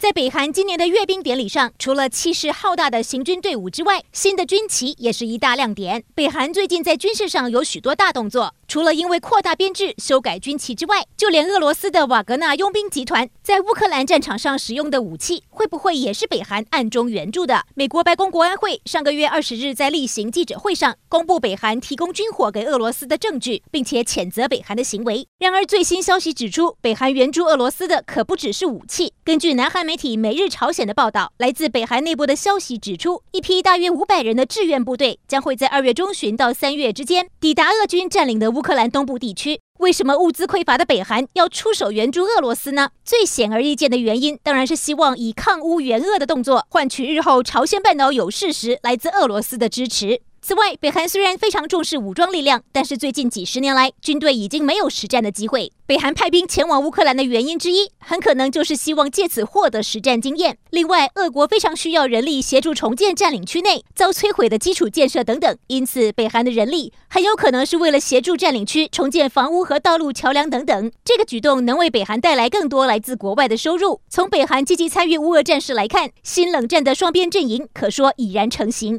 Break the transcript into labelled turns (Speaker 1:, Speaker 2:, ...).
Speaker 1: 在北韩今年的阅兵典礼上，除了气势浩大的行军队伍之外，新的军旗也是一大亮点。北韩最近在军事上有许多大动作。除了因为扩大编制、修改军旗之外，就连俄罗斯的瓦格纳佣兵集团在乌克兰战场上使用的武器，会不会也是北韩暗中援助的？美国白宫国安会上个月二十日在例行记者会上公布北韩提供军火给俄罗斯的证据，并且谴责北韩的行为。然而，最新消息指出，北韩援助俄罗斯的可不只是武器。根据南韩媒体《每日朝鲜》的报道，来自北韩内部的消息指出，一批大约五百人的志愿部队将会在二月中旬到三月之间抵达俄军占领的乌。克兰东部地区，为什么物资匮乏的北韩要出手援助俄罗斯呢？最显而易见的原因，当然是希望以抗乌援俄的动作，换取日后朝鲜半岛有事时来自俄罗斯的支持。此外，北韩虽然非常重视武装力量，但是最近几十年来，军队已经没有实战的机会。北韩派兵前往乌克兰的原因之一，很可能就是希望借此获得实战经验。另外，俄国非常需要人力协助重建占领区内遭摧毁的基础建设等等，因此，北韩的人力很有可能是为了协助占领区重建房屋和道路、桥梁等等。这个举动能为北韩带来更多来自国外的收入。从北韩积极参与乌俄战事来看，新冷战的双边阵营可说已然成型。